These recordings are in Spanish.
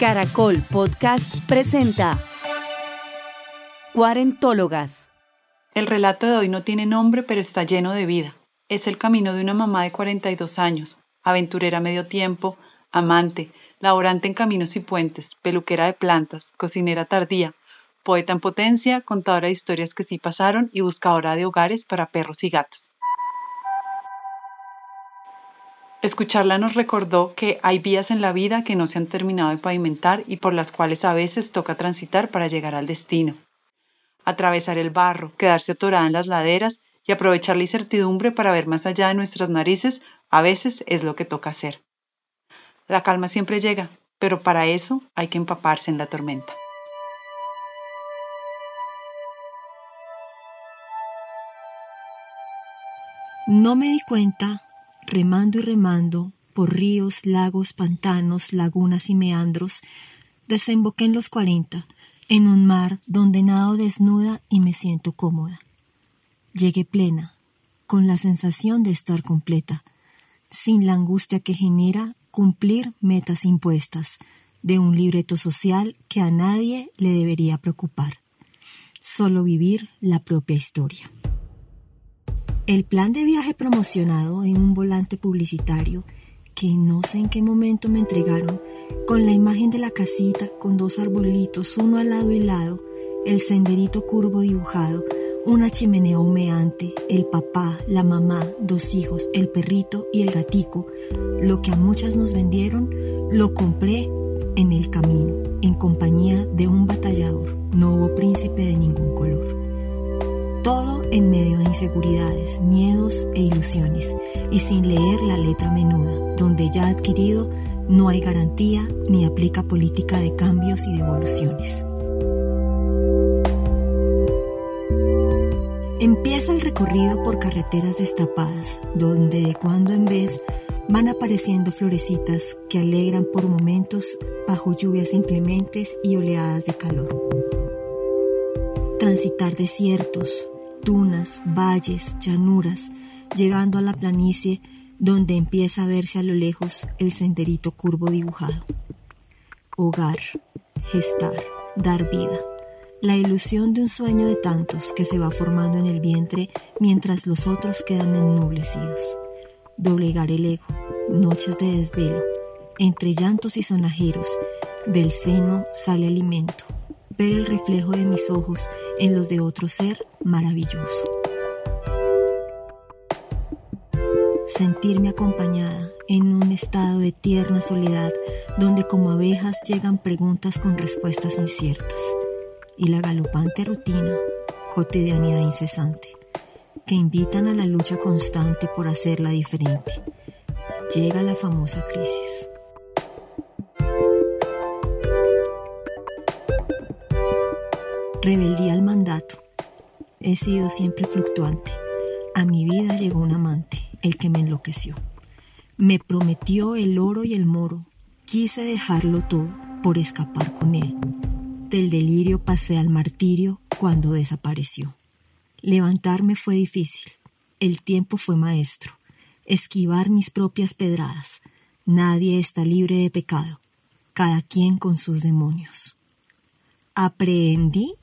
Caracol Podcast presenta Cuarentólogas. El relato de hoy no tiene nombre, pero está lleno de vida. Es el camino de una mamá de 42 años, aventurera medio tiempo, amante, laborante en caminos y puentes, peluquera de plantas, cocinera tardía, poeta en potencia, contadora de historias que sí pasaron y buscadora de hogares para perros y gatos. Escucharla nos recordó que hay vías en la vida que no se han terminado de pavimentar y por las cuales a veces toca transitar para llegar al destino. Atravesar el barro, quedarse atorada en las laderas y aprovechar la incertidumbre para ver más allá de nuestras narices a veces es lo que toca hacer. La calma siempre llega, pero para eso hay que empaparse en la tormenta. No me di cuenta remando y remando por ríos, lagos, pantanos, lagunas y meandros, desemboqué en los cuarenta, en un mar donde nado desnuda y me siento cómoda. Llegué plena, con la sensación de estar completa, sin la angustia que genera cumplir metas impuestas de un libreto social que a nadie le debería preocupar, solo vivir la propia historia. El plan de viaje promocionado en un volante publicitario que no sé en qué momento me entregaron, con la imagen de la casita con dos arbolitos, uno al lado y lado, el senderito curvo dibujado, una chimenea humeante, el papá, la mamá, dos hijos, el perrito y el gatico. Lo que a muchas nos vendieron, lo compré en el camino, en compañía de un batallador. No hubo príncipe de ningún color. Todo en medio de inseguridades, miedos e ilusiones, y sin leer la letra menuda, donde ya adquirido no hay garantía ni aplica política de cambios y devoluciones. Empieza el recorrido por carreteras destapadas, donde de cuando en vez van apareciendo florecitas que alegran por momentos bajo lluvias inclementes y oleadas de calor. Transitar desiertos, dunas, valles, llanuras, llegando a la planicie donde empieza a verse a lo lejos el senderito curvo dibujado. Hogar, gestar, dar vida, la ilusión de un sueño de tantos que se va formando en el vientre mientras los otros quedan ennublecidos. Doblegar el ego, noches de desvelo, entre llantos y sonajeros, del seno sale alimento, ver el reflejo de mis ojos en los de otro ser maravilloso. Sentirme acompañada en un estado de tierna soledad donde como abejas llegan preguntas con respuestas inciertas y la galopante rutina, cotidianidad incesante, que invitan a la lucha constante por hacerla diferente. Llega la famosa crisis. Rebeldía al mandato. He sido siempre fluctuante. A mi vida llegó un amante, el que me enloqueció. Me prometió el oro y el moro. Quise dejarlo todo por escapar con él. Del delirio pasé al martirio cuando desapareció. Levantarme fue difícil. El tiempo fue maestro. Esquivar mis propias pedradas. Nadie está libre de pecado. Cada quien con sus demonios. Aprendí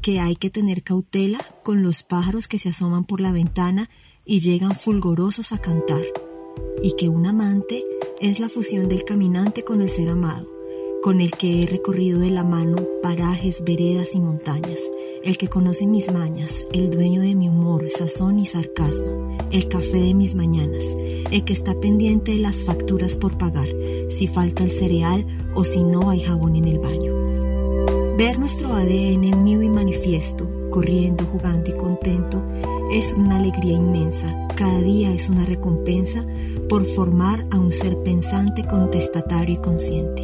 que hay que tener cautela con los pájaros que se asoman por la ventana y llegan fulgorosos a cantar, y que un amante es la fusión del caminante con el ser amado, con el que he recorrido de la mano parajes, veredas y montañas, el que conoce mis mañas, el dueño de mi humor, sazón y sarcasmo, el café de mis mañanas, el que está pendiente de las facturas por pagar, si falta el cereal o si no hay jabón en el baño. Ver nuestro ADN mío y manifiesto, corriendo, jugando y contento, es una alegría inmensa. Cada día es una recompensa por formar a un ser pensante, contestatario y consciente.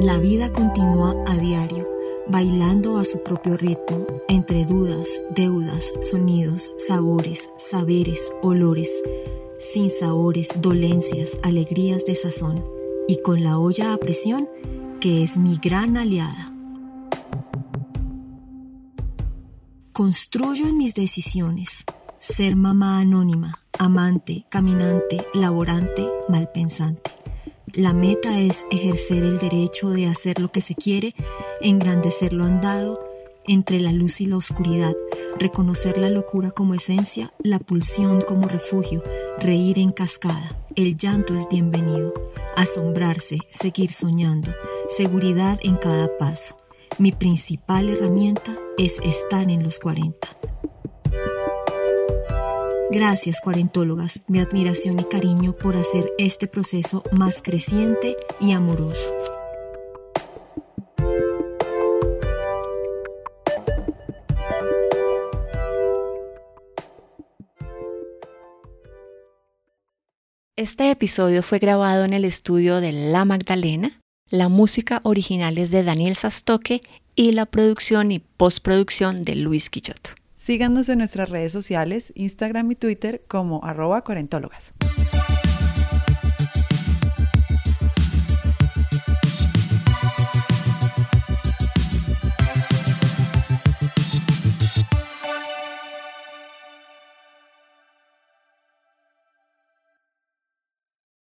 La vida continúa a diario, bailando a su propio ritmo, entre dudas, deudas, sonidos, sabores, saberes, olores, sin sabores, dolencias, alegrías de sazón y con la olla a presión, que es mi gran aliada. Construyo en mis decisiones ser mamá anónima, amante, caminante, laborante, malpensante. La meta es ejercer el derecho de hacer lo que se quiere, engrandecer lo andado, entre la luz y la oscuridad, reconocer la locura como esencia, la pulsión como refugio, reír en cascada. El llanto es bienvenido. Asombrarse, seguir soñando, seguridad en cada paso. Mi principal herramienta es estar en los 40. Gracias, cuarentólogas, mi admiración y cariño por hacer este proceso más creciente y amoroso. Este episodio fue grabado en el estudio de La Magdalena. La música original es de Daniel Sastoque y la producción y postproducción de Luis Quichoto. Síganos en nuestras redes sociales, Instagram y Twitter como arroba cuarentólogas.